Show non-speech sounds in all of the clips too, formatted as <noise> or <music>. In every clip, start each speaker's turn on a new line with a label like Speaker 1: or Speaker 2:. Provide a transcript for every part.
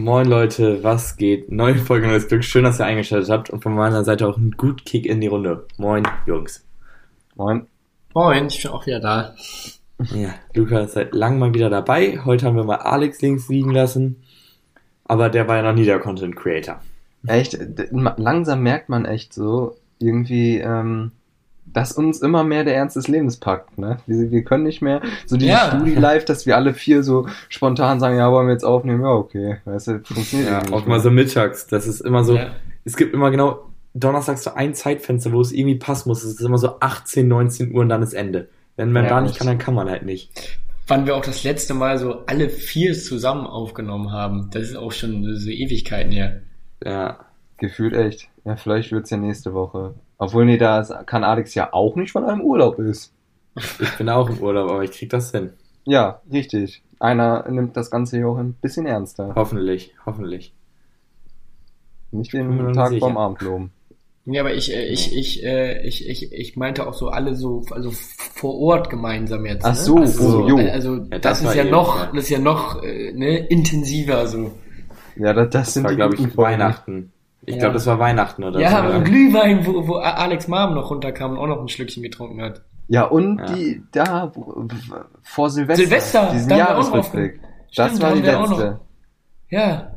Speaker 1: Moin Leute, was geht? Neue Folge Neues Glück. Schön, dass ihr eingeschaltet habt und von meiner Seite auch ein gut Kick in die Runde. Moin, Jungs.
Speaker 2: Moin.
Speaker 3: Moin, ich bin auch wieder da.
Speaker 1: Ja, Luca ist seit langem mal wieder dabei. Heute haben wir mal Alex links liegen lassen. Aber der war ja noch nie der Content Creator.
Speaker 2: Echt, langsam merkt man echt so, irgendwie, ähm, dass uns immer mehr der Ernst des Lebens packt, ne? Wir, wir können nicht mehr, so die
Speaker 3: Ja.
Speaker 2: Studi live, dass wir alle vier so spontan sagen, ja, wollen wir jetzt aufnehmen? Ja, okay. Weißt du, funktioniert
Speaker 1: Ja, auch mal so mittags. Das ist immer so,
Speaker 3: Ja.
Speaker 1: es gibt immer genau donnerstags so ein Zeitfenster, wo es irgendwie passen muss. Es ist immer so 18, 19 Uhr und dann ist Ende. Wenn man
Speaker 2: Ja,
Speaker 1: da nicht kann, dann kann man halt nicht.
Speaker 3: Wann wir auch das letzte Mal so alle vier zusammen aufgenommen haben. Das ist auch schon so, so Ewigkeiten her.
Speaker 1: Ja.
Speaker 2: Gefühlt echt. Ja, vielleicht wird's ja nächste Woche. Obwohl, nee, da kann Alex ja auch nicht, weil er im Urlaub ist.
Speaker 1: Ich bin auch im Urlaub, aber ich krieg das hin.
Speaker 2: Ja, richtig. Einer nimmt das Ganze hier auch ein bisschen ernster.
Speaker 1: Hoffentlich, hoffentlich.
Speaker 2: Nicht den Tag
Speaker 1: sicher.
Speaker 2: vorm Abend loben.
Speaker 3: Ja, aber ich, äh, ich, ich, äh, ich, ich, ich meinte auch so alle so, also vor Ort gemeinsam jetzt.
Speaker 2: Ach
Speaker 3: ne?
Speaker 2: so,
Speaker 3: also,
Speaker 2: oh, jo.
Speaker 3: also
Speaker 1: Ja,
Speaker 3: das,
Speaker 1: das
Speaker 3: ist ja
Speaker 1: eh,
Speaker 3: noch,
Speaker 1: ja.
Speaker 3: das ist ja noch äh, ne, intensiver so.
Speaker 2: Ja, das, das
Speaker 1: Das
Speaker 2: sind
Speaker 1: war,
Speaker 2: die
Speaker 1: glaube ich. Weihnachten. Ich
Speaker 3: Ja.
Speaker 1: glaube, das war Weihnachten oder
Speaker 3: ja,
Speaker 1: so.
Speaker 3: aber Glühwein, wo, wo Alex Mom noch runterkam und auch noch ein Schlückchen getrunken hat.
Speaker 2: Ja, und
Speaker 1: Ja.
Speaker 2: die da vor Silvester.
Speaker 3: Silvester,
Speaker 2: diesen Jahresrückblick. Das
Speaker 3: Stimmt,
Speaker 2: war die letzte.
Speaker 3: Ja.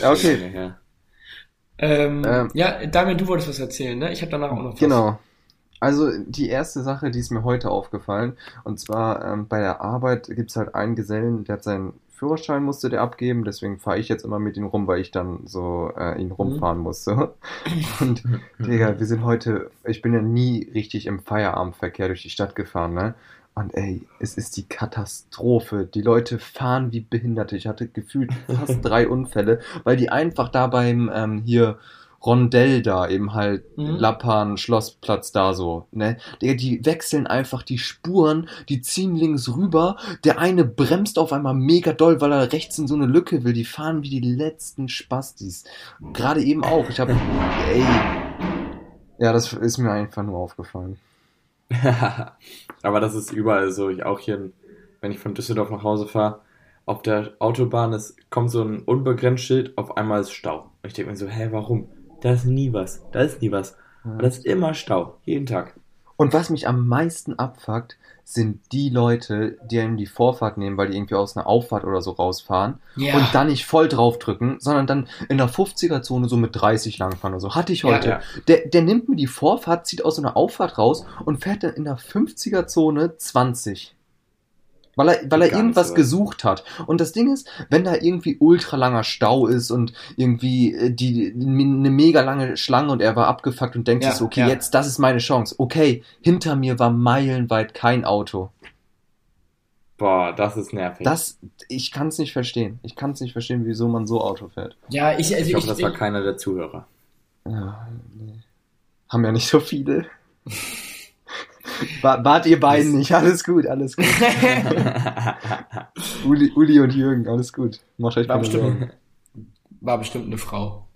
Speaker 2: Ja, okay.
Speaker 1: Ja. <laughs>
Speaker 3: Ähm,
Speaker 2: Ähm.
Speaker 3: ja, Damian, du wolltest was erzählen, ne? Ich habe danach auch noch was.
Speaker 2: Genau. Also die erste Sache, die ist mir heute aufgefallen, und zwar ähm, bei der Arbeit gibt's halt einen Gesellen, der hat seinen Führerschein musste der abgeben, deswegen fahre ich jetzt immer mit ihm rum, weil ich dann so äh, ihn rumfahren muss. So. Und Digga, wir sind heute, ich bin ja nie richtig im Feierabendverkehr durch die Stadt gefahren, ne? Und ey, es ist die Katastrophe. Die Leute fahren wie Behinderte. Ich hatte gefühlt fast <laughs> drei Unfälle, weil die einfach da beim ähm, hier Rondell da eben halt
Speaker 3: Mhm.
Speaker 2: Lappan, Schlossplatz da so, ne? Digga, die wechseln einfach die Spuren, die ziehen links rüber. Der eine bremst auf einmal mega doll, weil er rechts in so eine Lücke will. Die fahren wie die letzten Spastis. Gerade eben auch. Ich habe, ey, ja, das ist mir einfach nur aufgefallen. <laughs>
Speaker 1: Aber das ist überall so. Ich auch hier, wenn ich von Düsseldorf nach Hause fahre, auf der Autobahn ist, kommt so ein unbegrenzt Schild, auf einmal ist Stau. Und ich denke mir so, hä, warum? Da ist nie was. Da ist nie was. Aber das ist immer Stau. Jeden Tag.
Speaker 2: Und was mich am meisten abfuckt, sind die Leute, die einem die Vorfahrt nehmen, weil die irgendwie aus einer Auffahrt oder so rausfahren
Speaker 3: Ja.
Speaker 2: und dann nicht voll draufdrücken, sondern dann in der 50er-Zone so mit 30 langfahren oder so. Hatte ich heute.
Speaker 1: Ja,
Speaker 2: Der, der nimmt mir die Vorfahrt, zieht aus so einer Auffahrt raus und fährt dann in der 50er-Zone 20. Weil er, weil er irgendwas
Speaker 1: so.
Speaker 2: gesucht hat. Und das Ding ist, wenn da irgendwie ultra langer Stau ist und irgendwie äh, die, eine mega lange Schlange und er war abgefuckt und denkt
Speaker 3: Ja,
Speaker 2: sich so, okay,
Speaker 3: ja.
Speaker 2: jetzt, das ist meine Chance. Okay, hinter mir war meilenweit kein Auto.
Speaker 1: Boah, das ist nervig.
Speaker 2: Das, ich kann es nicht verstehen. Ich kann es nicht verstehen, wieso man so Auto fährt.
Speaker 3: ja, ich, also
Speaker 1: ich
Speaker 3: ich,
Speaker 1: hoffe, das war
Speaker 3: ich,
Speaker 1: keiner der Zuhörer.
Speaker 2: Ja, nee. Haben ja nicht so viele. <laughs> Wa- Wart ihr beiden nicht, alles gut, alles gut. <laughs> Uli, Uli und Jürgen, alles gut. Macht euch
Speaker 3: war,
Speaker 2: Sorgen.
Speaker 3: bestimmt, war bestimmt eine Frau.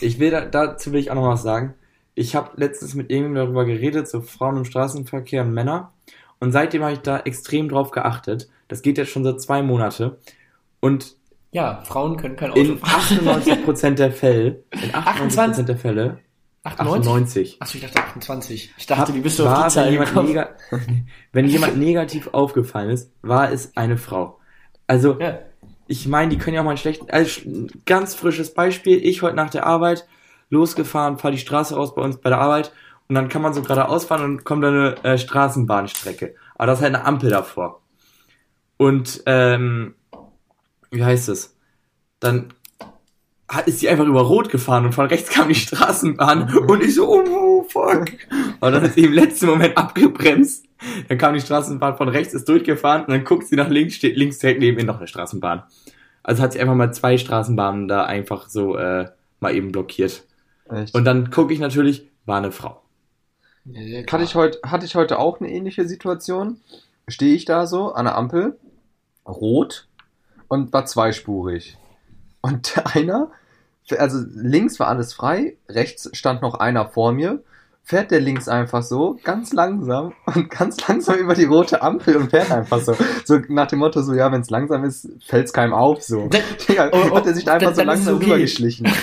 Speaker 1: Ich will da, dazu will ich auch noch was sagen. Ich habe letztens mit irgendjemandem darüber geredet, so Frauen im Straßenverkehr und Männer. Und seitdem habe ich da extrem drauf geachtet. Das geht jetzt schon seit zwei Monate. Und
Speaker 3: Ja, Frauen können kein Auto
Speaker 1: in
Speaker 3: fahren.
Speaker 1: 98% der Fälle, in 98% der Fälle, 98,
Speaker 3: 98? Achso, ich dachte 28. Ich dachte,
Speaker 1: hab-
Speaker 3: wie bist du auf
Speaker 1: war,
Speaker 3: die Zahl
Speaker 1: wenn jemand, nega <laughs> wenn jemand negativ aufgefallen ist, war es eine Frau. Also,
Speaker 3: Ja.
Speaker 1: ich meine, die können ja auch mal einen schlechten, also ein ganz frisches Beispiel, ich heute nach der Arbeit losgefahren, fahre die Straße raus bei uns bei der Arbeit und dann kann man so geradeaus fahren und kommt da eine äh, Straßenbahnstrecke. Aber das ist halt eine Ampel davor. Und, ähm, wie heißt es? Dann ist sie einfach über Rot gefahren und von rechts kam die Straßenbahn und ich so, oh, fuck. Aber dann ist sie im letzten Moment abgebremst. Dann kam die Straßenbahn von rechts, ist durchgefahren und dann guckt sie nach links, steht links direkt neben ihr noch eine Straßenbahn. Also hat sie einfach mal zwei Straßenbahnen da einfach so äh, mal eben blockiert.
Speaker 2: Echt.
Speaker 1: Und dann gucke ich natürlich, war eine Frau.
Speaker 3: Ja,
Speaker 2: hatte, ich heute, hatte ich heute auch eine ähnliche Situation. Stehe ich da so an der Ampel, rot und war zweispurig. Und <laughs> einer, also links war alles frei, rechts stand noch einer vor mir fährt der links einfach so, ganz langsam <laughs> und ganz langsam über die rote Ampel und fährt einfach so. So nach dem Motto, so ja, wenn es langsam ist, fällt's keinem auf. So. Digga,
Speaker 3: Oh, <laughs> oh,
Speaker 2: hat er sich da einfach
Speaker 3: dann-
Speaker 2: so
Speaker 3: dann es
Speaker 2: langsam
Speaker 3: okay.
Speaker 2: rübergeschlichen. <laughs>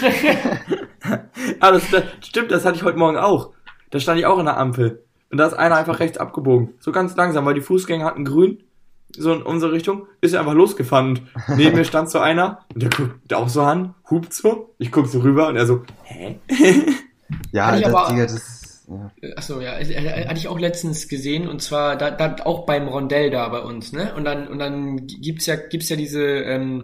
Speaker 1: Ah, das, das stimmt, das hatte ich heute Morgen auch. Da stand ich auch in der Ampel. Und da ist einer einfach rechts abgebogen. So ganz langsam, weil die Fußgänger hatten grün. So in unsere Richtung. Ist er einfach losgefahren. Und neben mir stand so einer. Und der guckt auch so an. Hupt so. Ich guck so rüber. Und er so, hä? <laughs>
Speaker 2: Ja, das,
Speaker 3: aber-
Speaker 2: Digga, das. Ja.
Speaker 3: Achso, ja, äh, äh, hatte ich auch letztens gesehen und zwar da, da auch beim Rondell da bei uns, ne? Und dann und dann gibt's ja gibt's ja diese ähm,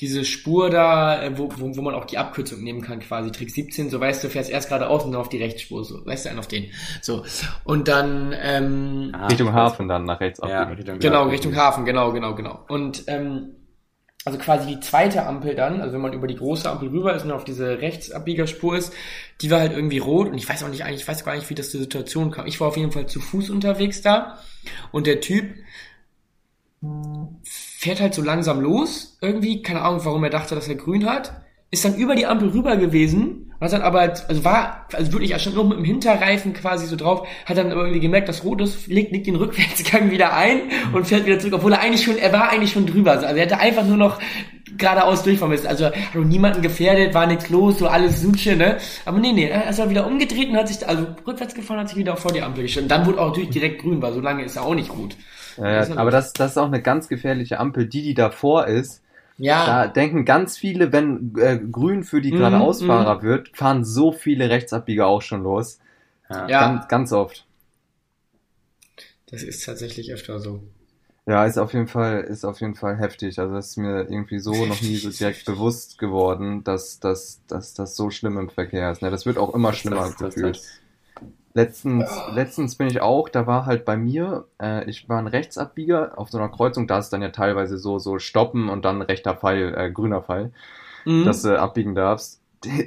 Speaker 3: diese Spur da, äh, wo, wo, wo man auch die Abkürzung nehmen kann, quasi Trick 17, so weißt du, fährst erst geradeaus und dann auf die Rechtsspur, so, weißt du, einen auf den. So. Und dann ähm,
Speaker 1: Ah,
Speaker 2: Richtung Hafen dann nach rechts
Speaker 1: Ja,
Speaker 2: abbiegen.
Speaker 1: Richtung
Speaker 3: Genau,
Speaker 1: Hafen.
Speaker 3: Richtung Hafen, genau, genau, genau. Und ähm, also quasi die zweite Ampel dann, also wenn man über die große Ampel rüber ist und auf diese Rechtsabbiegerspur ist, die war halt irgendwie rot und ich weiß auch nicht eigentlich, ich weiß gar nicht, wie das zur Situation kam. Ich war auf jeden Fall zu Fuß unterwegs da und der Typ fährt halt so langsam los, irgendwie, keine Ahnung, warum er dachte, dass er grün hat, ist dann über die Ampel rüber gewesen, hat dann aber, also war, also wirklich, er stand nur mit dem Hinterreifen quasi so drauf, hat dann aber irgendwie gemerkt, dass rot ist, legt, legt den Rückwärtsgang wieder ein und fährt wieder zurück, obwohl er eigentlich schon, er war eigentlich schon drüber, also er hätte einfach nur noch geradeaus durchfahren müssen, also hat auch niemanden gefährdet, war nichts los, so alles Suche, ne, aber nee, nee, er ist dann wieder umgedreht und hat sich, also rückwärts gefahren, hat sich wieder vor die Ampel gestellt, und dann wurde auch natürlich direkt grün, weil so lange ist er auch nicht gut.
Speaker 2: Ja, ja, aber das, das ist auch eine ganz gefährliche Ampel. Die, die davor ist,
Speaker 3: Ja.
Speaker 2: da denken ganz viele, wenn äh, grün für die
Speaker 3: Mhm,
Speaker 2: geradeausfahrer wird, fahren so viele Rechtsabbieger auch schon los.
Speaker 1: Ja.
Speaker 3: Ja.
Speaker 2: Ganz, ganz oft.
Speaker 3: Das ist tatsächlich öfter so.
Speaker 2: Ja, ist auf jeden Fall, ist auf jeden Fall heftig. Also das ist mir irgendwie so noch nie so direkt bewusst geworden, dass, dass, dass das so schlimm im Verkehr ist. Ne? Das wird auch immer schlimmer
Speaker 1: Das- das-
Speaker 2: gefühlt.
Speaker 1: das-
Speaker 2: Letztens, letztens bin ich auch, da war halt bei mir, äh, ich war ein Rechtsabbieger auf so einer Kreuzung, da ist dann ja teilweise so, so stoppen und dann rechter Pfeil, äh, grüner Pfeil,
Speaker 3: Mhm.
Speaker 2: dass du abbiegen darfst.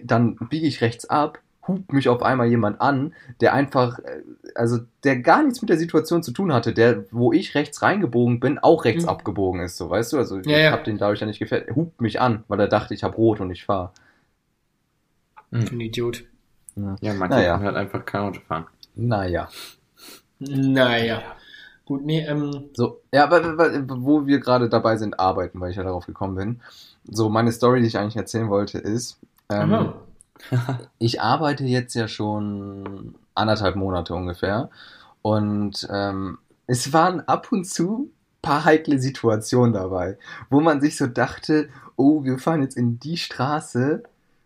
Speaker 2: Dann biege ich rechts ab, hupt mich auf einmal jemand an, der einfach, äh, also der gar nichts mit der Situation zu tun hatte, der, wo ich rechts reingebogen bin, auch rechts
Speaker 3: Mhm.
Speaker 2: abgebogen ist, so weißt du? Also
Speaker 3: Ja,
Speaker 2: ich
Speaker 3: ja.
Speaker 2: hab den dadurch ja nicht gefällt, er hupt mich an, weil er dachte, ich hab rot und ich fahr.
Speaker 3: Ein Idiot.
Speaker 1: Ja, manche
Speaker 2: Naja.
Speaker 1: halt einfach kein Auto fahren.
Speaker 2: Naja.
Speaker 3: Naja. Gut, nee, ähm,
Speaker 2: So, ja, aber aber wo wir gerade dabei sind, arbeiten, weil ich ja darauf gekommen bin. So, meine Story, die ich eigentlich erzählen wollte, ist, ähm, <laughs> ich arbeite jetzt ja schon anderthalb Monate ungefähr und ähm, es waren ab und zu paar heikle Situationen dabei, wo man sich so dachte, oh, wir fahren jetzt in die Straße,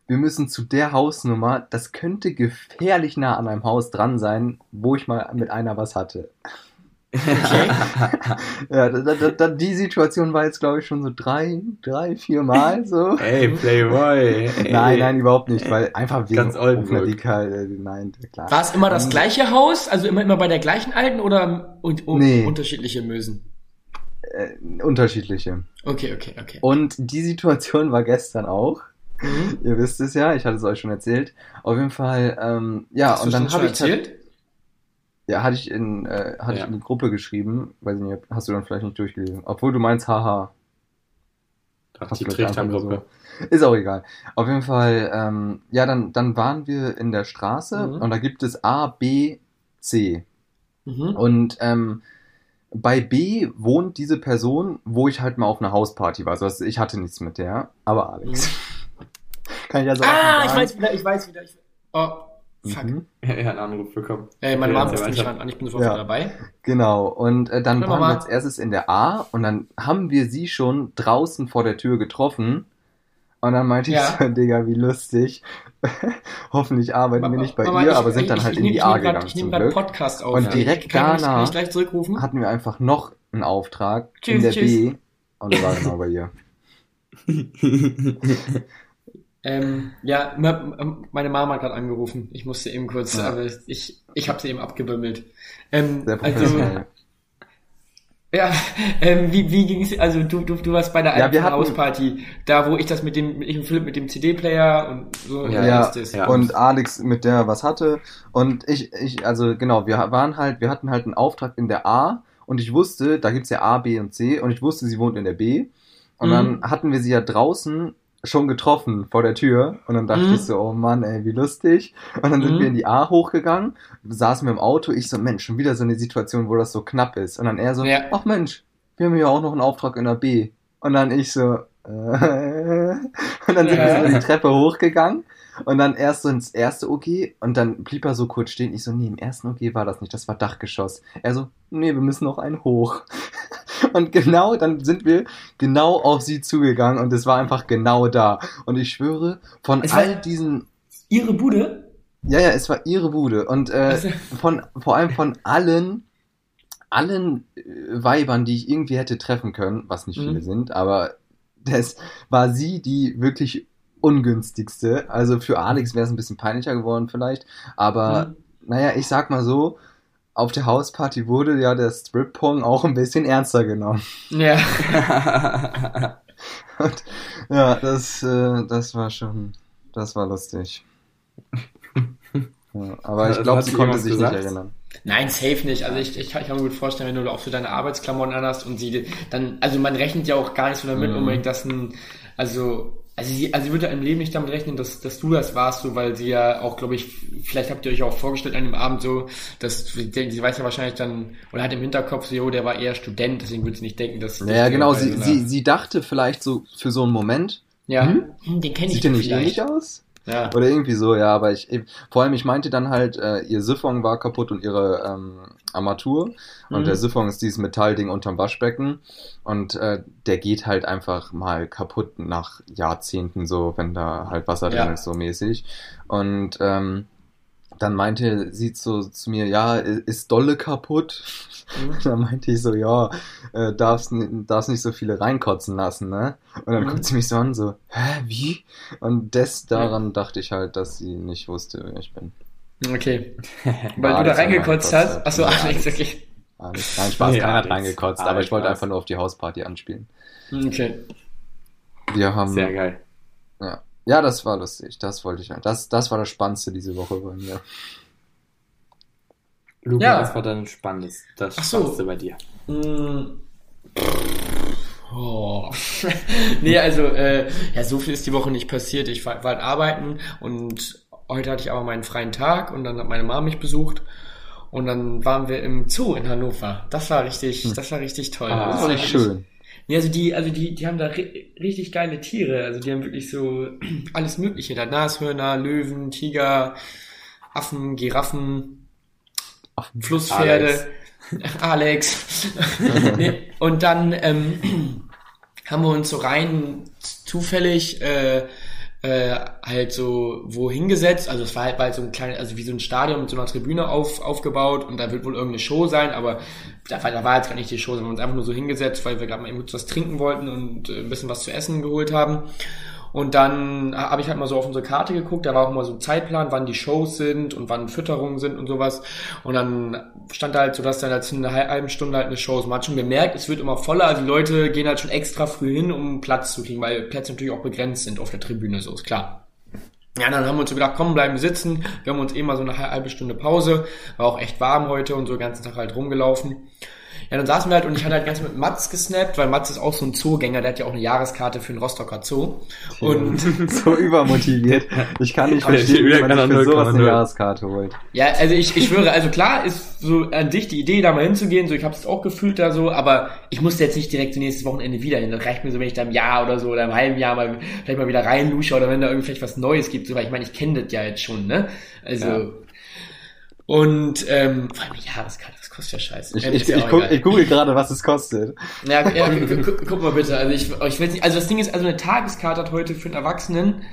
Speaker 2: wir müssen zu der Hausnummer, das könnte gefährlich nah an einem Haus dran sein, wo ich mal mit einer was hatte.
Speaker 3: Okay. <laughs>
Speaker 2: Ja, da, da, da, die Situation war jetzt, glaube ich, schon so drei, drei, vier Mal so.
Speaker 1: Ey, Playboy. Ey.
Speaker 2: Nein, nein, überhaupt nicht, weil einfach wegen
Speaker 1: Ganz Oldenburg.
Speaker 2: Hochwertigkeit, äh, nein, klar.
Speaker 3: War es immer das
Speaker 2: Ähm,
Speaker 3: gleiche Haus? Also immer, immer bei der gleichen alten oder und, und
Speaker 2: Nee.
Speaker 3: unterschiedliche Mösen?
Speaker 2: Äh, unterschiedliche.
Speaker 3: Okay, okay, okay.
Speaker 2: Und die Situation war gestern auch.
Speaker 3: Mhm.
Speaker 2: Ihr wisst es ja, ich hatte es euch schon erzählt. Auf jeden Fall, ähm, ja,
Speaker 3: Hast
Speaker 2: und dann habe ich
Speaker 3: erzählt?
Speaker 2: ja, hatte ich in äh, hatte
Speaker 1: Ja.
Speaker 2: ich in die Gruppe geschrieben, weiß ich nicht, hast du dann vielleicht nicht durchgelesen. Obwohl du meinst, haha,
Speaker 1: Doch,
Speaker 2: Hast
Speaker 1: die Trichtergruppe.
Speaker 2: Ist auch egal. Auf jeden Fall, ähm, ja, dann, dann waren wir in der Straße
Speaker 3: Mhm.
Speaker 2: und da gibt es A, B, C.
Speaker 3: Mhm.
Speaker 2: Und ähm, bei B wohnt diese Person, wo ich halt mal auf einer Hausparty war. Also ich hatte nichts mit der, aber Alex. Kann ich also
Speaker 3: Ah, ich weiß wieder, ich weiß wieder. Ich, oh, fuck.
Speaker 2: Mhm.
Speaker 1: Er hat einen Anruf bekommen.
Speaker 3: Äh, meine Mama ruft mich
Speaker 1: weiter.
Speaker 3: an, ich bin sofort
Speaker 2: Ja.
Speaker 3: wieder dabei.
Speaker 2: Genau, und äh, dann waren
Speaker 3: Mama.
Speaker 2: wir als erstes in der A und dann haben wir sie schon draußen vor der Tür getroffen. Und dann meinte
Speaker 3: Ja.
Speaker 2: ich so, Digga, wie lustig. <laughs> Hoffentlich arbeiten wir nicht bei
Speaker 3: Mama,
Speaker 2: ihr,
Speaker 3: ich-
Speaker 2: aber sind
Speaker 3: ich-
Speaker 2: dann
Speaker 3: ich-
Speaker 2: halt
Speaker 3: ich
Speaker 2: in die A
Speaker 3: grad-
Speaker 2: gegangen
Speaker 3: Ich
Speaker 2: zum
Speaker 3: nehme gerade
Speaker 2: Glück.
Speaker 3: Podcast auf.
Speaker 2: Und
Speaker 3: Ja.
Speaker 2: direkt
Speaker 3: kann, ich- Kann
Speaker 2: danach
Speaker 3: ich gleich zurückrufen?
Speaker 2: Hatten wir einfach noch einen Auftrag in
Speaker 3: Tschüss,
Speaker 2: der
Speaker 3: tschüss.
Speaker 2: B und der war genau bei ihr. <laughs> <laughs>
Speaker 3: Ähm, ja, me- meine Mama hat gerade angerufen. Ich musste eben kurz,
Speaker 2: Ja.
Speaker 3: aber ich, ich habe sie eben abgebimmelt. Ähm,
Speaker 2: Sehr
Speaker 3: also,
Speaker 2: professionell.
Speaker 3: ja, ähm, wie, wie ging's, also du, du, du warst bei der
Speaker 2: Ja, hatten-
Speaker 3: Hausparty, da wo ich das mit dem, ich und Philipp mit dem CD-Player und so,
Speaker 1: Ja,
Speaker 2: Ja, und Alex mit der was hatte. Und ich, ich, also genau, wir waren halt, wir hatten halt einen Auftrag in der A und ich wusste, da gibt's ja A, B und C und ich wusste, sie wohnt in der B. Und
Speaker 3: Mhm.
Speaker 2: dann hatten wir sie ja draußen schon getroffen vor der Tür und dann dachte
Speaker 3: Mhm.
Speaker 2: ich so, oh Mann, ey, wie lustig. Und dann sind
Speaker 3: Mhm.
Speaker 2: wir in die A hochgegangen, saßen wir im Auto, ich so, Mensch, schon wieder so eine Situation, wo das so knapp ist. Und dann er so,
Speaker 3: Ja.
Speaker 2: ach Mensch, wir haben ja auch noch einen Auftrag in der B. Und dann ich so, äh, <laughs> und dann sind wir
Speaker 3: Ja.
Speaker 2: so die Treppe hochgegangen und dann erst so ins erste OG und dann blieb er so kurz stehen. Ich so, nee, im ersten OG war das nicht, das war Dachgeschoss. Er so, nee, wir müssen noch einen hoch. Und genau, dann sind wir genau auf sie zugegangen und es war einfach genau da. Und ich schwöre, von
Speaker 3: Es
Speaker 2: all diesen,
Speaker 3: Ihre Bude?
Speaker 2: ja, ja, es war ihre Bude und äh,
Speaker 3: Also- <laughs>
Speaker 2: von, vor allem von allen, allen äh, Weibern, die ich irgendwie hätte treffen können, was nicht
Speaker 3: Mhm.
Speaker 2: viele sind, aber das war sie die wirklich ungünstigste. Also für Alex wäre es ein bisschen peinlicher geworden vielleicht, aber
Speaker 3: Mhm.
Speaker 2: naja, ich sag mal so, auf der Hausparty wurde ja der Strip-Pong auch ein bisschen ernster genommen.
Speaker 3: Ja. <laughs>
Speaker 2: Und, ja, das, äh, das war schon, das war lustig. Ja, aber ich glaube, sie konnte sich
Speaker 1: gesagt?
Speaker 2: nicht erinnern.
Speaker 3: Nein, safe nicht. Also ich, ich, ich kann mir gut vorstellen, wenn du auch so deine Arbeitsklamotten anhast und sie dann, also man rechnet ja auch gar nicht so damit
Speaker 2: Mhm.
Speaker 3: unbedingt, dass ein, also, also sie, also sie würde im Leben nicht damit rechnen, dass, dass du das warst, so, weil sie ja auch, glaube ich, vielleicht habt ihr euch auch vorgestellt an dem Abend so, dass, sie sie weiß ja wahrscheinlich dann, oder hat im Hinterkopf so, jo, der war eher Student, deswegen würde sie nicht denken, dass...
Speaker 2: Ja, genau, sie, sie, sie dachte vielleicht so für so einen Moment,
Speaker 3: ja,
Speaker 2: Hm?
Speaker 3: den kenne ich
Speaker 2: sieht der nicht
Speaker 3: vielleicht.
Speaker 2: ähnlich aus?
Speaker 3: Ja.
Speaker 2: Oder irgendwie so, ja, aber ich, vor allem, ich meinte dann halt, äh, ihr Siphon war kaputt und ihre ähm, Armatur. Und
Speaker 3: Mhm.
Speaker 2: der Siphon ist dieses Metallding unterm Waschbecken. Und äh, der geht halt einfach mal kaputt nach Jahrzehnten so, wenn da halt Wasser drin
Speaker 3: Ja.
Speaker 2: ist, so mäßig. Und ähm, dann meinte sie so zu mir, ja, ist Dolle kaputt?
Speaker 3: Mhm. <laughs>
Speaker 2: Dann meinte ich so, ja, äh, darfst, darfst nicht so viele reinkotzen lassen, ne? Und dann
Speaker 3: Mhm.
Speaker 2: guckt sie mich so an, so, hä, wie? Und des daran dachte ich halt, dass sie nicht wusste, wer ich bin.
Speaker 3: Okay. <laughs> Weil du da reingekotzt hast? Achso,
Speaker 2: ja.
Speaker 3: Alex, okay.
Speaker 2: Alex. Nein, Spaß,
Speaker 1: Nee,
Speaker 2: keiner hat
Speaker 1: Alex.
Speaker 2: reingekotzt, aber ich wollte einfach nur auf die Hausparty anspielen.
Speaker 3: Okay.
Speaker 2: Wir haben,
Speaker 1: Sehr geil.
Speaker 2: ja. Ja, das war lustig, das wollte ich, das, das war das Spannendste diese Woche bei mir.
Speaker 1: Luca,
Speaker 3: Ja.
Speaker 1: was war dein Spannendes, das
Speaker 3: Ach so.
Speaker 1: Spannendste bei dir?
Speaker 3: Mm. Oh. <laughs> nee, also, äh, ja, so viel ist die Woche nicht passiert. Ich war, war halt arbeiten und heute hatte ich aber meinen freien Tag und dann hat meine Mama mich besucht und dann waren wir im Zoo in Hannover. Das war richtig, das war richtig toll.
Speaker 1: Ah,
Speaker 2: Das war
Speaker 3: wirklich-
Speaker 2: schön.
Speaker 3: Nee, also die, also die, die haben da ri richtig geile Tiere. Also die haben wirklich so <clears throat> alles Mögliche. Da Nashörner, Löwen, Tiger, Affen, Giraffen, Flusspferde, Alex. <laughs> <laughs> nee, und dann ähm, <clears throat> haben wir uns so rein zufällig äh, äh, halt so wo hingesetzt. Also es war halt, war halt so ein kleines, also wie so ein Stadion mit so einer Tribüne auf, aufgebaut und da wird wohl irgendeine Show sein, aber da war, da war jetzt gar nicht die Show, sondern wir haben uns einfach nur so hingesetzt, weil wir gerade mal eben kurz was trinken wollten und äh, ein bisschen was zu essen geholt haben. Und dann habe ich halt mal so auf unsere Karte geguckt, da war auch immer so ein Zeitplan, wann die Shows sind und wann Fütterungen sind und sowas. Und dann stand da halt so, dass dann halt in einer halben Stunde halt eine Show ist. Man hat schon gemerkt, es wird immer voller, also die Leute gehen halt schon extra früh hin, um Platz zu kriegen, weil Plätze natürlich auch begrenzt sind auf der Tribüne, so ist klar. Ja, dann haben wir uns so gedacht, komm, bleiben sitzen. Wir haben uns eh mal so eine halbe Stunde Pause. War auch echt warm heute und so den ganzen Tag halt rumgelaufen. Ja, dann saßen wir halt und ich hatte halt ganz mit Mats gesnappt, weil Mats ist auch so ein Zoogänger, der hat ja auch eine Jahreskarte für den Rostocker Zoo. Und <laughs>
Speaker 2: so übermotiviert. Ich kann nicht verstehen, wie man sich für sowas eine
Speaker 1: 0,0.
Speaker 2: Jahreskarte holt.
Speaker 3: ja, also ich, ich schwöre, also klar ist so an sich die Idee, da mal hinzugehen, so ich habe es auch gefühlt da so, aber ich musste jetzt nicht direkt nächstes Wochenende wieder hin. Das reicht mir so, wenn ich da im Jahr oder so oder im halben Jahr mal vielleicht mal wieder reinlusche oder wenn da irgendwie vielleicht was Neues gibt, so, weil ich meine, ich kenne das ja jetzt schon, ne? Also
Speaker 1: Ja.
Speaker 3: und ähm, vor allem eine Jahreskarte, kostet ja scheiße.
Speaker 2: Ich,
Speaker 3: Ähm,
Speaker 2: ich, ich, guck, ich google gerade, was es kostet.
Speaker 3: Ja, ja <laughs> gu- gu- guck mal bitte. Also ich, ich weiß nicht, also das Ding ist, also eine Tageskarte hat heute für einen Erwachsenen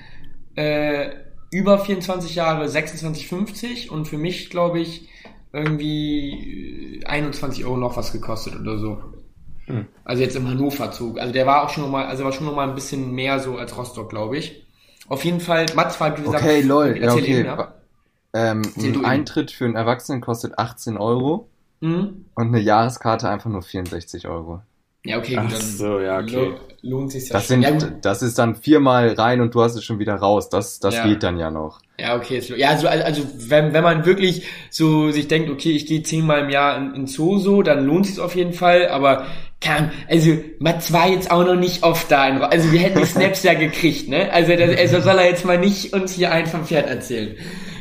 Speaker 3: äh, über 24 Jahre 26,50 und für mich, glaube ich, irgendwie äh, 21 Euro noch was gekostet oder so.
Speaker 1: Hm.
Speaker 3: Also jetzt im Hannover-Zug. Also der war auch schon nochmal, also war schon nochmal ein bisschen mehr so als Rostock, glaube ich. Auf jeden Fall, Mats war, wie gesagt,
Speaker 2: Okay, lol, ja, okay.
Speaker 3: eben, ja.
Speaker 2: Ähm, ein. Eintritt für einen Erwachsenen kostet 18 Euro
Speaker 3: Hm?
Speaker 2: und eine Jahreskarte einfach nur 64 Euro.
Speaker 3: Ja, okay,
Speaker 1: Ach
Speaker 3: gut, dann
Speaker 1: so, ja, okay.
Speaker 3: lo- lohnt sich ja
Speaker 2: Das
Speaker 3: schon.
Speaker 2: sind,
Speaker 3: Ja, gut.
Speaker 2: das ist dann viermal rein und du hast es schon wieder raus. Das, das
Speaker 3: Ja.
Speaker 2: geht dann ja noch.
Speaker 3: Ja, okay. Ja, also, also wenn, wenn man wirklich so sich denkt, okay, ich gehe zehnmal im Jahr in, in Zoo so, dann lohnt sich auf jeden Fall. Aber Kam, also Mats war jetzt auch noch nicht oft da. in Also wir hätten die Snaps ja gekriegt, ne? Also, das, also soll er jetzt mal nicht uns hier einen vom Pferd erzählen.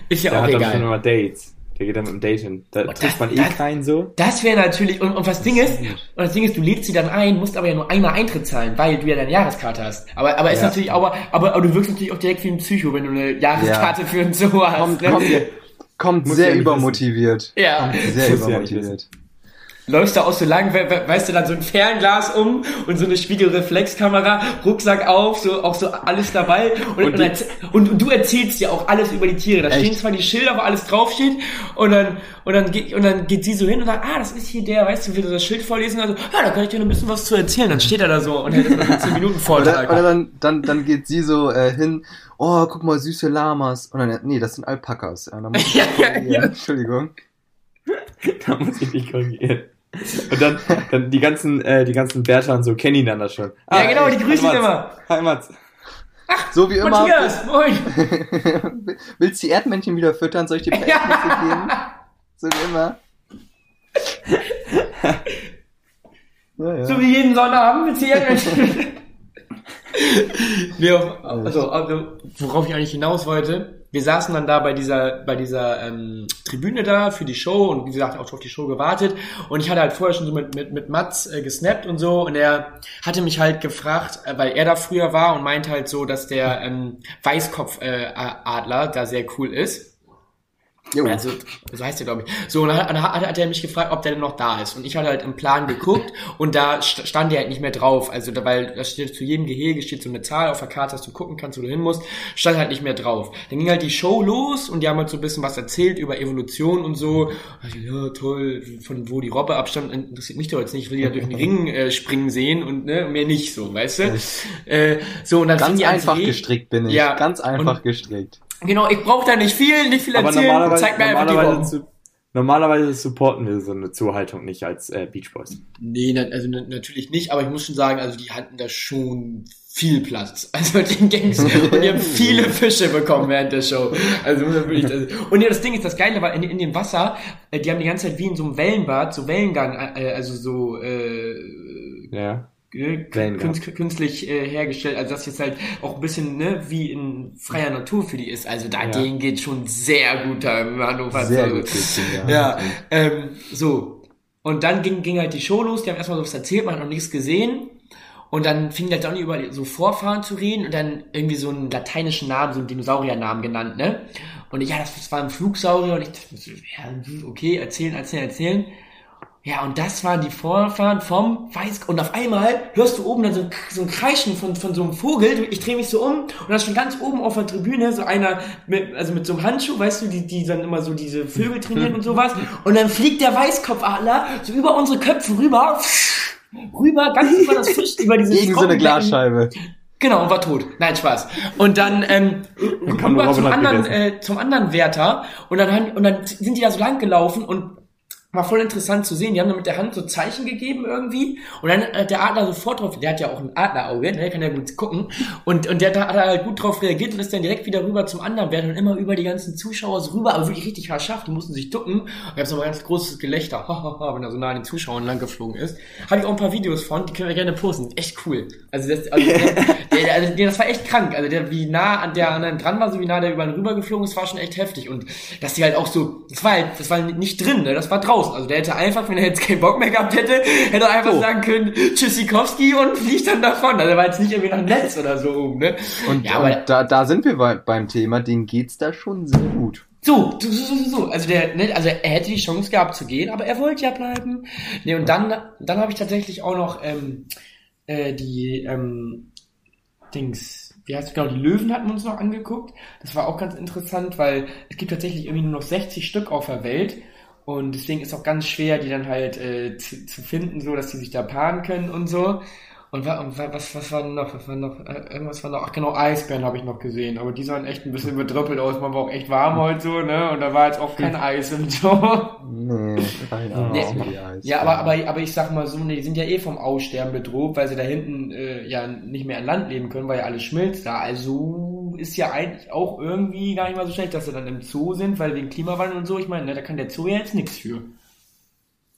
Speaker 3: Ist ja
Speaker 1: Der
Speaker 3: auch
Speaker 1: hat dann schon
Speaker 3: egal.
Speaker 1: immer Dates. Der geht dann mit dem Date hin. Da
Speaker 3: das-
Speaker 1: trifft man eh
Speaker 3: das-
Speaker 1: keinen so.
Speaker 3: Das wäre natürlich, und, und was Ding ist, und das Ding ist, du lädst sie dann ein, musst aber ja nur einmal Eintritt zahlen, weil du ja deine Jahreskarte hast. Aber, aber ist
Speaker 1: Ja.
Speaker 3: natürlich auch, aber, aber du wirkst natürlich auch direkt wie ein Psycho, wenn du eine Jahreskarte für ein Zoo hast.
Speaker 2: Kommt,
Speaker 3: ne?
Speaker 2: kommt, kommt <laughs> sehr
Speaker 1: ja
Speaker 2: übermotiviert.
Speaker 3: Ja.
Speaker 2: Kommt sehr
Speaker 1: Muss ja nicht
Speaker 2: übermotiviert.
Speaker 3: Läufst du auch so lang, we- we- weißt du, dann so ein Fernglas um und so eine Spiegelreflexkamera, Rucksack auf, so auch so alles dabei und, und, erz- und, und du erzählst dir auch alles über die Tiere. Da
Speaker 2: Echt?
Speaker 3: stehen zwar die Schilder, wo alles draufsteht und dann und dann geht und dann geht sie so hin und sagt, ah, das ist hier der, weißt du, will das Schild vorlesen, also, ja, da kann ich dir noch ein bisschen was zu erzählen. Dann steht er da so und hält so einen 10 Minuten
Speaker 2: Oder,
Speaker 3: Vortrag.
Speaker 2: oder dann, dann, dann geht sie so äh, hin, oh, guck mal, süße Lamas. Und dann, nee, das sind Alpakas. Ja, <laughs>
Speaker 3: Ja, ja, ja.
Speaker 2: Entschuldigung. <laughs>
Speaker 1: Da muss ich mich korrigieren. Und dann, dann die ganzen, äh, die ganzen Wärter und so kennen ihn dann das schon.
Speaker 3: Ja, genau, die grüßen
Speaker 1: Mats.
Speaker 3: immer.
Speaker 1: Hi, Mats.
Speaker 2: So wie immer.
Speaker 3: Matthias, moin. <laughs>
Speaker 2: Willst du die Erdmännchen wieder füttern? Soll ich dir ein paar. Erdnüsse geben? So wie immer. <laughs> Ja, ja.
Speaker 3: So wie jeden Sonnabend mit hier. nee, auf- also, also, worauf ich eigentlich hinaus wollte, wir saßen dann da bei dieser, bei dieser ähm, Tribüne da für die Show und wie gesagt auch auf die Show gewartet und ich hatte halt vorher schon so mit, mit, mit Mats äh, gesnappt und so und er hatte mich halt gefragt, äh, weil er da früher war und meinte halt so, dass der ähm, Weißkopfadler äh, Adler da sehr cool ist.
Speaker 2: Jo.
Speaker 3: Also, so heißt der, glaube ich. So, und dann hat, dann hat hat er mich gefragt, ob der denn noch da ist. Und ich hatte halt im Plan geguckt <laughs> und da st- stand der halt nicht mehr drauf. Also, da, weil da steht zu jedem Gehege steht so eine Zahl auf der Karte, dass du gucken kannst, wo du hin musst, stand halt nicht mehr drauf. Dann ging halt die Show los und die haben halt so ein bisschen was erzählt über Evolution und so. Also, ja, toll, von wo die Robbe abstammt, interessiert mich doch jetzt nicht. Ich will die ja durch den Ring äh, springen sehen und ne, mehr nicht so, weißt du? Äh, so, und dann
Speaker 2: Ganz einfach gestrickt bin ich.
Speaker 3: Ja.
Speaker 2: Ganz einfach
Speaker 3: Und-
Speaker 2: gestrickt.
Speaker 3: Genau, ich brauche da nicht viel, nicht viel
Speaker 1: Aber
Speaker 3: erzählen.
Speaker 1: normalerweise,
Speaker 3: Zeig mir einfach die Robben.
Speaker 1: normalerweise, zu, normalerweise supporten wir so eine Zuhaltung nicht als äh, Beach Boys.
Speaker 3: Nee, na, also na, natürlich nicht, aber ich muss schon sagen, also die hatten da schon viel Platz. <laughs> Also den Gangs und die haben viele Fische bekommen während der Show. Also wirklich, also, und ja, das Ding ist, das Geile war, in, in dem Wasser, äh, die haben die ganze Zeit wie in so einem Wellenbad, so Wellengang, äh, also so äh,
Speaker 1: Ja.
Speaker 3: Künst, künstlich äh, hergestellt, also das jetzt halt auch ein bisschen ne, wie in freier Natur für die ist. Also da
Speaker 1: Ja.
Speaker 3: denen geht schon sehr gut da im Hannover.
Speaker 2: Sehr
Speaker 3: so.
Speaker 2: gut
Speaker 3: Ja, ähm, so. Und dann ging, ging halt die Show los, die haben erstmal so was erzählt, man hat noch nichts gesehen. Und dann fing der Donny über so Vorfahren zu reden und dann irgendwie so einen lateinischen Namen, so einen Dinosauriernamen genannt, ne? Und ich, ja, das, das war ein Flugsaurier und ich dachte, ja, okay, erzählen, erzählen, erzählen. Ja, und das waren die Vorfahren vom Weiß. Und auf einmal hörst du oben dann so, ein- so ein Kreischen von, von so einem Vogel. Ich drehe mich so um und da ist schon ganz oben auf der Tribüne so einer mit, also mit so einem Handschuh, weißt du, die, die dann immer so diese Vögel trainieren und sowas. Und dann fliegt der Weißkopfadler so über unsere Köpfe rüber, rüber, ganz über das Fisch, über dieses
Speaker 2: Gegen so eine. Glasscheibe.
Speaker 3: Genau, und war tot. Nein, Spaß. Und dann ähm, rüber zum anderen, äh, zum anderen Wärter und dann, und dann sind die da so lang gelaufen und war voll interessant zu sehen. Die haben dann mit der Hand so Zeichen gegeben irgendwie und dann hat der Adler sofort drauf, der hat ja auch ein Adlerauge, ne, der kann ja gut gucken und, und der hat da halt gut drauf reagiert und ist dann direkt wieder rüber zum anderen Wärter und immer über die ganzen Zuschauer so rüber, aber wirklich richtig haarscharf, die mussten sich ducken. Und da gab's nochmal ganz großes Gelächter, hahaha, wenn er so nah an den Zuschauern lang geflogen ist. Habe ich auch ein paar Videos von, die können wir gerne posten. Echt cool. Also das, also der, <laughs> der, also der, das war echt krank. Also der, wie nah an der anderen dran war, so wie nah der über ihn rüber geflogen ist, war schon echt heftig. Und dass die halt auch so, das war halt, das war nicht drin, ne? das war draußen. Also der hätte einfach, wenn er jetzt keinen Bock mehr gehabt hätte, hätte er einfach
Speaker 2: So.
Speaker 3: sagen können, Tschüssikowski und fliegt dann davon. Also er war jetzt nicht irgendwie nach Netz oder so oben, ne?
Speaker 2: Und,
Speaker 3: ja, aber
Speaker 2: und da, da sind wir bei, beim Thema, denen geht's da schon sehr gut.
Speaker 3: so, so, so, so, so. Also der, ne, also er hätte die Chance gehabt zu gehen, aber er wollte ja bleiben. Nee, und dann, dann habe ich tatsächlich auch noch ähm, äh, die ähm, Dings, wie heißt es genau, die Löwen hatten wir uns noch angeguckt. Das war auch ganz interessant, weil es gibt tatsächlich irgendwie nur noch 60 Stück auf der Welt. Und deswegen ist auch ganz schwer, die dann halt äh, zu, zu finden, so dass die sich da paaren können und so. Und, wa- und wa- was, was war noch? Was war noch? Äh, irgendwas war noch. Ach genau, Eisbären habe ich noch gesehen. Aber die sahen echt ein bisschen bedröppelt aus. Man war auch echt warm heute so, ne? Und da war jetzt auch kein Eis und so.
Speaker 2: Nee,
Speaker 1: Nee.
Speaker 2: aus wie Eis.
Speaker 3: Ja, aber, aber, aber ich sag mal so, ne, die sind ja eh vom Aussterben bedroht, weil sie da hinten äh, ja nicht mehr an Land leben können, weil ja alles schmilzt da. Also ist ja eigentlich auch irgendwie gar nicht mal so schlecht, dass sie dann im Zoo sind, weil wegen Klimawandel und so, ich meine, ne, da kann der Zoo ja jetzt nichts für.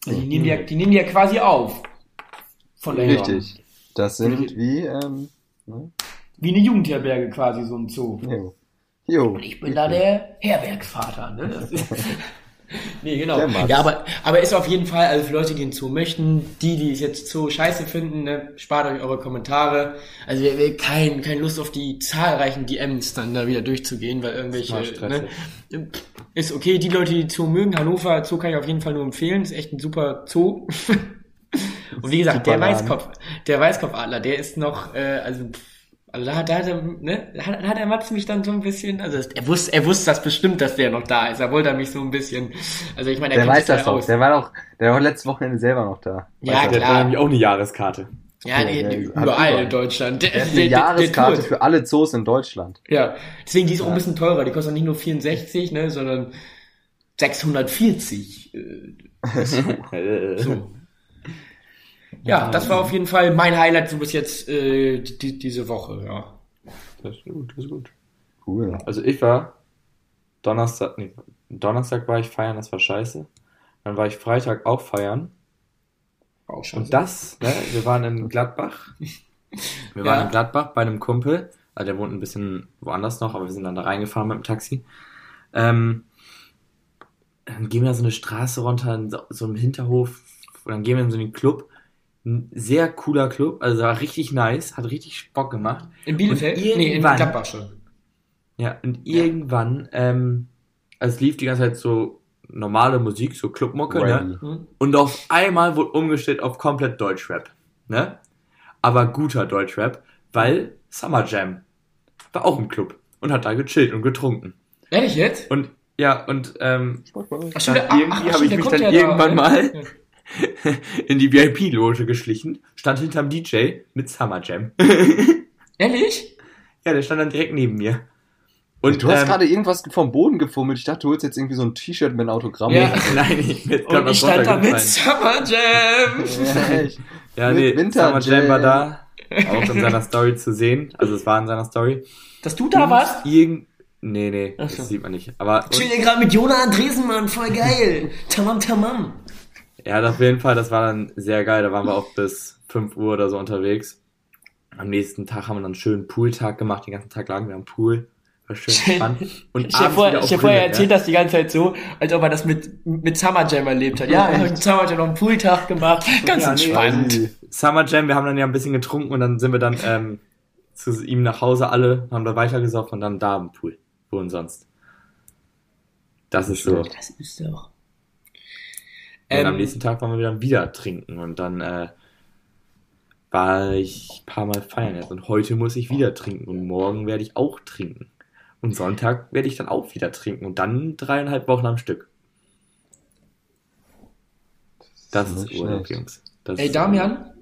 Speaker 3: Also die nehmen die, ja, die nehmen die ja quasi auf. Von der
Speaker 2: Richtig. Das sind wie, ähm, ne?
Speaker 3: Wie eine Jugendherberge quasi, so ein Zoo.
Speaker 2: Jo. Jo.
Speaker 3: Und ich bin da der Herbergsvater, ne? <laughs> Nee, genau. Ja, aber, aber ist auf jeden Fall, also für Leute, die den Zoo möchten, die, die es jetzt Zoo scheiße finden, ne, spart euch eure Kommentare. Also wir, wir kein, keine Lust auf die zahlreichen DMs dann da wieder durchzugehen, weil irgendwelche, ne, ist okay, die Leute, die Zoo mögen, Hannover Zoo kann ich auf jeden Fall nur empfehlen, ist echt ein super Zoo. <laughs> Und wie gesagt, der. Weißkopf, der Weißkopfadler, der ist noch, äh, also, pff, also da, hat- da hat er, ne, da hat, da hat der Matz mich dann so ein bisschen, also er wusste, er wusste das bestimmt, dass der noch da ist. Er wollte mich so ein bisschen, also ich meine, er
Speaker 2: Der weiß das
Speaker 3: ja
Speaker 2: doch.
Speaker 3: aus.
Speaker 2: Der war doch, der war letztes Wochenende selber noch da.
Speaker 3: Ja,
Speaker 2: Weiß er.
Speaker 1: Der
Speaker 3: klar.
Speaker 1: hat nämlich auch eine Jahreskarte.
Speaker 3: ja,
Speaker 2: Ja,
Speaker 3: nee,
Speaker 2: hat
Speaker 3: überall
Speaker 2: überall.
Speaker 3: in Deutschland. Der,
Speaker 2: Der hat eine Jahreskarte für alle Zoos in Deutschland.
Speaker 3: Ja, deswegen die ist auch ein
Speaker 2: Ja.
Speaker 3: bisschen teurer. Die kostet nicht nur 64, ne, sondern 640. Äh, <laughs>
Speaker 1: Äh,
Speaker 3: So. Ja, das war auf jeden Fall mein Highlight so bis jetzt äh, die, diese Woche, ja.
Speaker 1: Das ist gut, das ist gut.
Speaker 2: Cool.
Speaker 1: Also ich war Donnerstag, nee, Donnerstag war ich feiern, das war scheiße. Dann war ich Freitag auch feiern.
Speaker 3: Auch schon.
Speaker 1: Und das, ne, wir waren in Gladbach. <laughs> Wir
Speaker 3: Ja.
Speaker 1: waren in Gladbach bei einem Kumpel. Also der wohnt ein bisschen woanders noch, aber wir sind dann da reingefahren mit dem Taxi. Ähm, dann gehen wir da so eine Straße runter, in so, so einem Hinterhof. Und dann gehen wir in so einen Club. Ein sehr cooler Club, also war richtig nice, hat richtig Bock gemacht.
Speaker 3: In Bielefeld? Nee, in
Speaker 1: irgendwann-
Speaker 3: Gladbach schon.
Speaker 1: Ja, und irgendwann, ähm, es lief die ganze Zeit so normale Musik, so Clubmucke, ne?
Speaker 2: Ready.
Speaker 3: Hm?
Speaker 1: Und auf einmal wurde umgestellt auf komplett Deutschrap, ne? Aber guter Deutschrap, weil Summer Jam war auch im Club und hat da gechillt und getrunken.
Speaker 3: Ehrlich jetzt?
Speaker 1: Und ja, und ähm,
Speaker 3: Ach, stimmt,
Speaker 1: irgendwie habe ich mich dann
Speaker 3: ja
Speaker 1: irgendwann
Speaker 3: da,
Speaker 1: mal-
Speaker 3: Ja. <laughs>
Speaker 1: in die VIP-Loge geschlichen, stand hinterm DJ mit Summer Jam. <laughs>
Speaker 3: Ehrlich?
Speaker 1: ja, der stand dann direkt neben mir. Und
Speaker 2: du hast
Speaker 1: ähm,
Speaker 2: gerade irgendwas vom Boden gefummelt. Ich dachte, du holst jetzt irgendwie so ein T-Shirt mit einem Autogramm.
Speaker 3: Ja. <laughs>
Speaker 1: nein, ich grad
Speaker 3: Und ich stand da mit. Summer Jam.
Speaker 2: Ja, echt.
Speaker 1: Ja, nee,
Speaker 2: Winter
Speaker 1: Summer Jam war da, auch in seiner Story zu sehen. Also es war in seiner Story.
Speaker 3: Dass du da warst?
Speaker 1: Irgend... Nee, nee,
Speaker 3: so.
Speaker 1: das sieht man nicht. Aber
Speaker 3: Chill hier gerade mit Jonah Andresen, Mann, voll geil. tamam, tamam.
Speaker 1: Ja, auf jeden Fall, das war dann sehr geil. Da waren wir auch bis 5 Uhr oder so unterwegs. Am nächsten Tag haben wir dann einen schönen Pooltag gemacht. Den ganzen Tag lagen wir am Pool. War schön entspannt. Und
Speaker 3: Ich habe vorher, ich hab vorher erzählt
Speaker 1: ne?
Speaker 3: das die ganze Zeit so, als ob er das mit, mit Summer Jam erlebt hat. Ja,
Speaker 2: Ja,
Speaker 3: mit Summer Jam noch einen Pooltag gemacht. Ganz
Speaker 1: Ja, nee,
Speaker 3: entspannt.
Speaker 1: Summer Jam, wir haben dann ja ein bisschen getrunken und dann sind wir dann ähm, zu ihm nach Hause alle, haben da weitergesoffen und dann da am Pool. Wohin sonst? Das ist so.
Speaker 3: Das ist doch.
Speaker 1: Und am
Speaker 3: Ähm,
Speaker 1: nächsten Tag waren wir wieder wieder trinken und dann äh, war ich ein paar Mal feiern jetzt und heute muss ich wieder trinken und morgen werde ich auch trinken. Und Sonntag werde ich dann auch wieder trinken und dann dreieinhalb Wochen am Stück. Das ist
Speaker 2: nicht
Speaker 1: Urlaub,
Speaker 2: schlecht.
Speaker 1: Jungs. Das
Speaker 3: ey,
Speaker 1: ist
Speaker 3: Damian,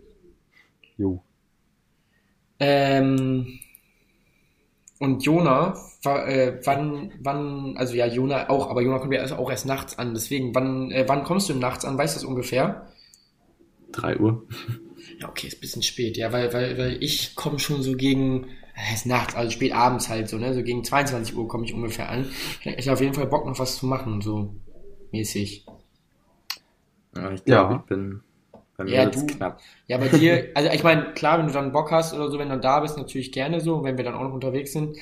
Speaker 2: Jo.
Speaker 3: ähm, und Jona, äh, wann, wann, also ja, Jona auch, aber Jona kommt ja erst- auch erst nachts an, deswegen, wann, äh, wann kommst du nachts an, weißt du das ungefähr?
Speaker 1: Drei Uhr.
Speaker 3: Ja, okay, ist ein bisschen spät, ja, weil, weil, weil ich komme schon so gegen, das heißt nachts, also spät abends halt so, ne, so gegen 22 Uhr komme ich ungefähr an. Ich hab- Ich habe auf jeden Fall Bock noch was zu machen, so mäßig.
Speaker 1: Ja, ich glaube,
Speaker 2: Ja.
Speaker 1: ich bin bei mir
Speaker 3: Ja,
Speaker 1: wird's
Speaker 3: du-
Speaker 1: knapp.
Speaker 3: Ja, bei dir, <laughs> also ich meine, klar, wenn du dann Bock hast oder so, wenn du dann da bist, natürlich gerne so, wenn wir dann auch noch unterwegs sind.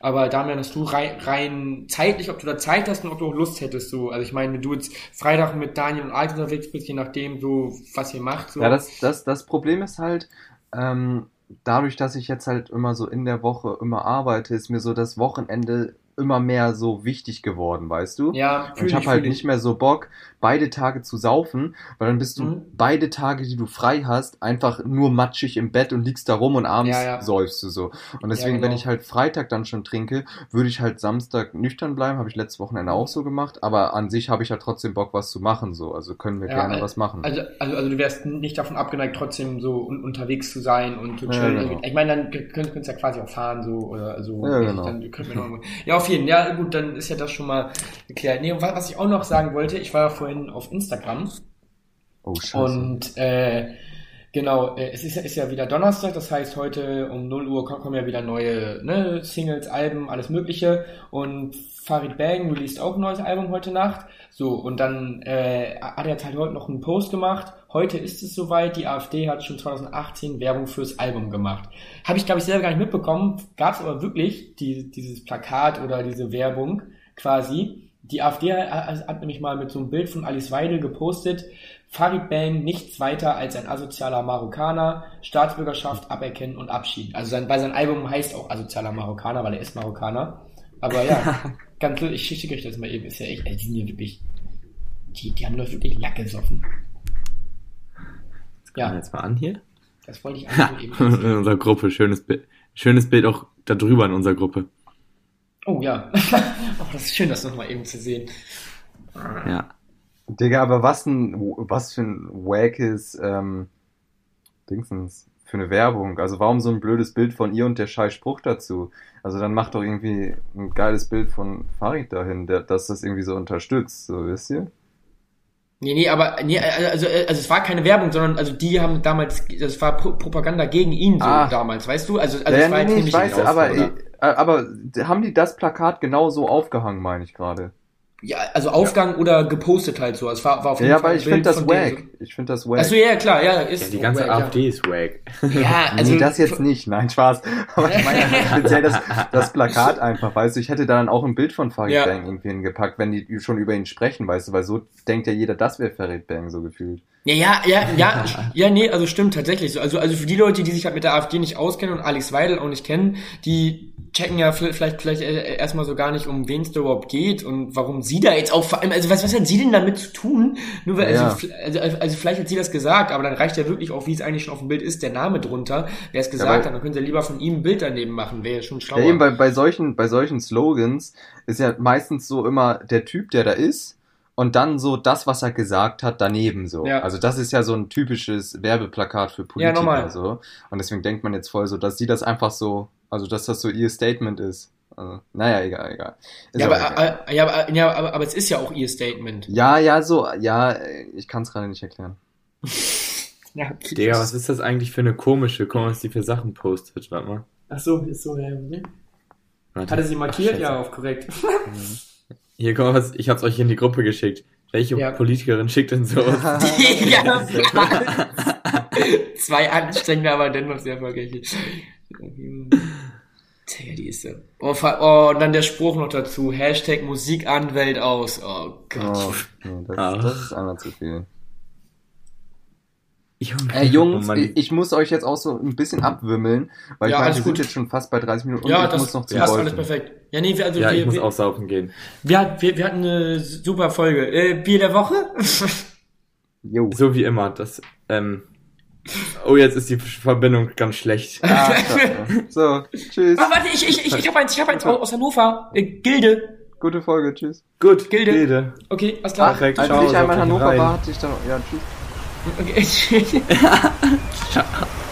Speaker 3: Aber Damian, hast du rein, rein zeitlich, ob du da Zeit hast und ob du auch Lust hättest, so. Also ich meine, wenn du jetzt Freitag mit Daniel und Alex unterwegs bist, je nachdem, so, was ihr macht, so.
Speaker 2: Ja, das, das, das Problem ist halt, ähm, dadurch, dass ich jetzt halt immer so in der Woche immer arbeite, ist mir so das Wochenende immer mehr so wichtig geworden, weißt du?
Speaker 3: ja,
Speaker 2: Und ich habe halt nicht mehr so Bock, beide Tage zu saufen, weil dann bist du
Speaker 3: Mhm.
Speaker 2: beide Tage, die du frei hast, einfach nur matschig im Bett und liegst da rum und abends
Speaker 3: Ja, ja.
Speaker 2: säufst du so. Und deswegen,
Speaker 3: Ja,
Speaker 2: wenn
Speaker 3: genau.
Speaker 2: ich halt Freitag dann schon trinke, würde ich halt Samstag nüchtern bleiben, habe ich letztes Wochenende auch so gemacht, aber an sich habe ich halt trotzdem Bock, was zu machen, so. Also können wir
Speaker 3: Ja,
Speaker 2: gerne
Speaker 3: al-
Speaker 2: was machen.
Speaker 3: Also, also, also du wärst nicht davon abgeneigt, trotzdem so un unterwegs zu sein und zu
Speaker 2: Ja,
Speaker 3: chillen.
Speaker 2: genau.
Speaker 3: Also, ich meine, dann könnt könnt ihr ja quasi auch fahren, so, oder also,
Speaker 2: Ja, genau.
Speaker 3: dann könnt wir noch, ja, auf jeden, ja, gut, dann ist ja das schon mal geklärt. Nee, und wa- was ich auch noch sagen wollte, ich war ja vorhin auf Instagram
Speaker 2: Oh, scheiße.
Speaker 3: und, äh, Genau, äh, es ist, ist ja wieder Donnerstag, das heißt heute um 0 Uhr kommen, ja wieder neue ne, Singles, Alben, alles mögliche und Farid Bang released auch ein neues Album heute Nacht. So, und dann äh, hat er halt heute noch einen Post gemacht. Heute ist es soweit, die AfD hat schon 2018 Werbung fürs Album gemacht. Habe ich, glaube ich, selber gar nicht mitbekommen, gab es aber wirklich die, dieses Plakat oder diese Werbung quasi. Die AfD hat, hat nämlich mal mit so einem Bild von Alice Weidel gepostet, Farid Bang nichts weiter als ein asozialer Marokkaner, Staatsbürgerschaft aberkennen und Abschied. Also sein, bei seinem Album heißt auch asozialer Marokkaner, weil er ist Marokkaner. Aber ja, <laughs> ganz ich schicke euch das mal eben, ist ja echt, also die sind ja wirklich, die, die haben doch wirklich Lack gesoffen.
Speaker 1: Das ja. jetzt mal an hier.
Speaker 3: Das wollte ich
Speaker 1: einfach <laughs> eben In unserer Gruppe, schönes Bild. Schönes Bild auch da drüber in unserer Gruppe.
Speaker 3: Oh ja. <laughs> oh, das ist schön, das nochmal eben zu sehen.
Speaker 1: Ja.
Speaker 2: Digga, aber was ein, was für ein wackes, ähm, Dingsens, für eine Werbung. Also warum so ein blödes Bild von ihr und der scheiß Spruch dazu? Also dann macht doch irgendwie ein geiles Bild von Farid dahin, der, dass das irgendwie so unterstützt, so wisst ihr?
Speaker 3: Nee, nee, aber nee, also, also es war keine Werbung, sondern also die haben damals, das war Propaganda gegen ihn so ah. damals, weißt du? Also, also
Speaker 2: ja, war nee, jetzt nee, ich weiß, aber, aber haben die das Plakat genau so aufgehangen, meine ich gerade?
Speaker 3: Ja, also Aufgang ja. oder gepostet halt so. Es war, war
Speaker 2: auf jeden ja, Fall aber ich finde das wack. Ich finde das wack.
Speaker 3: Achso, ja, klar, ja, ist.
Speaker 1: Ja, die ganze wack, AfD ja. ist wack.
Speaker 3: Ja, <laughs> also.
Speaker 2: Nee, das jetzt nicht. Nein, Spaß. <laughs> Aber ich meine speziell das, das Plakat einfach, weißt du, ich hätte da dann auch ein Bild von Farid ja. Bang irgendwie hingepackt, wenn die schon über ihn sprechen, weißt du, weil so denkt ja jeder, das wäre Farid Bang, so gefühlt.
Speaker 3: Ja, ja, ja, <laughs> ja, ja, nee, also stimmt tatsächlich so. Also, also für die Leute, die sich halt mit der AfD nicht auskennen und Alex Weidel auch nicht kennen, die checken ja vielleicht, vielleicht äh, erstmal so gar nicht, um wen es da überhaupt geht und warum sie da jetzt auch vor allem, also was, was hat sie denn damit zu tun? Nur weil, ja. also, also, also vielleicht hat sie das gesagt, aber dann reicht ja wirklich auch, wie es eigentlich schon auf dem Bild ist, der Name drunter, wer es gesagt ja, hat, dann können sie lieber von ihm ein Bild daneben machen, wäre ja schon schlauer. Ja,
Speaker 2: eben bei, bei solchen, bei solchen Slogans ist ja meistens so immer der Typ, der da ist, und dann so das, was er gesagt hat, daneben so. Ja. Also das ist ja so ein typisches Werbeplakat für Politiker ja, so. Und deswegen denkt man jetzt voll so, dass sie das einfach so, also dass das so ihr Statement ist. Also, naja, egal, egal.
Speaker 3: ja, aber, egal. Äh, ja, aber, ja aber, aber es ist ja auch ihr Statement.
Speaker 2: Ja, ja, so, ja, ich kann es gerade nicht erklären. <laughs>
Speaker 1: ja, okay. Digga, was ist das eigentlich für eine komische, guck mal, was die für Sachen postet, warte mal.
Speaker 3: Ach so, ist so, ja. Warte. Hat er sie markiert? Ach, ja, auf korrekt.
Speaker 1: Mhm. <laughs> Hier, komm mal, ich hab's euch in die Gruppe geschickt. Welche ja. Politikerin schickt denn so? <laughs> ja, <laughs>
Speaker 3: Zwei anstrengende, aber dennoch sehr erfolgreiche. Tja, die ist so. Oh, oh, und dann der Spruch noch dazu. Hashtag Musik an, Welt aus. Oh Gott. Oh,
Speaker 2: das, das ist einmal zu viel. Junge, äh, Jungs, oh ich, ich, muss euch jetzt auch so ein bisschen abwimmeln, weil ja, ich meine, wir sind jetzt schon fast bei 30 Minuten
Speaker 3: ja,
Speaker 2: und ich
Speaker 3: das
Speaker 2: muss noch
Speaker 3: zum passt alles perfekt. Ja, nee, wir, also
Speaker 1: ja,
Speaker 3: wir,
Speaker 1: ich muss
Speaker 3: wir,
Speaker 1: auch saufen gehen.
Speaker 3: Wir, wir, wir hatten eine super Folge. Äh, Bier der Woche? <laughs>
Speaker 1: jo. So wie immer. Das, ähm, oh, jetzt ist die Verbindung ganz schlecht. Ah, <laughs>
Speaker 2: so, tschüss.
Speaker 3: Oh, warte, ich, ich, ich, ich habe eins, ich hab eins aus Hannover. Äh, Gilde.
Speaker 2: Gute Folge, tschüss.
Speaker 1: Gut,
Speaker 3: Gilde. Gilde. Okay, alles klar.
Speaker 2: Perfekt, Als ciao, ich einmal in Hannover war, hatte ich dann, ja, tschüss.
Speaker 3: Okay. <laughs> Ciao.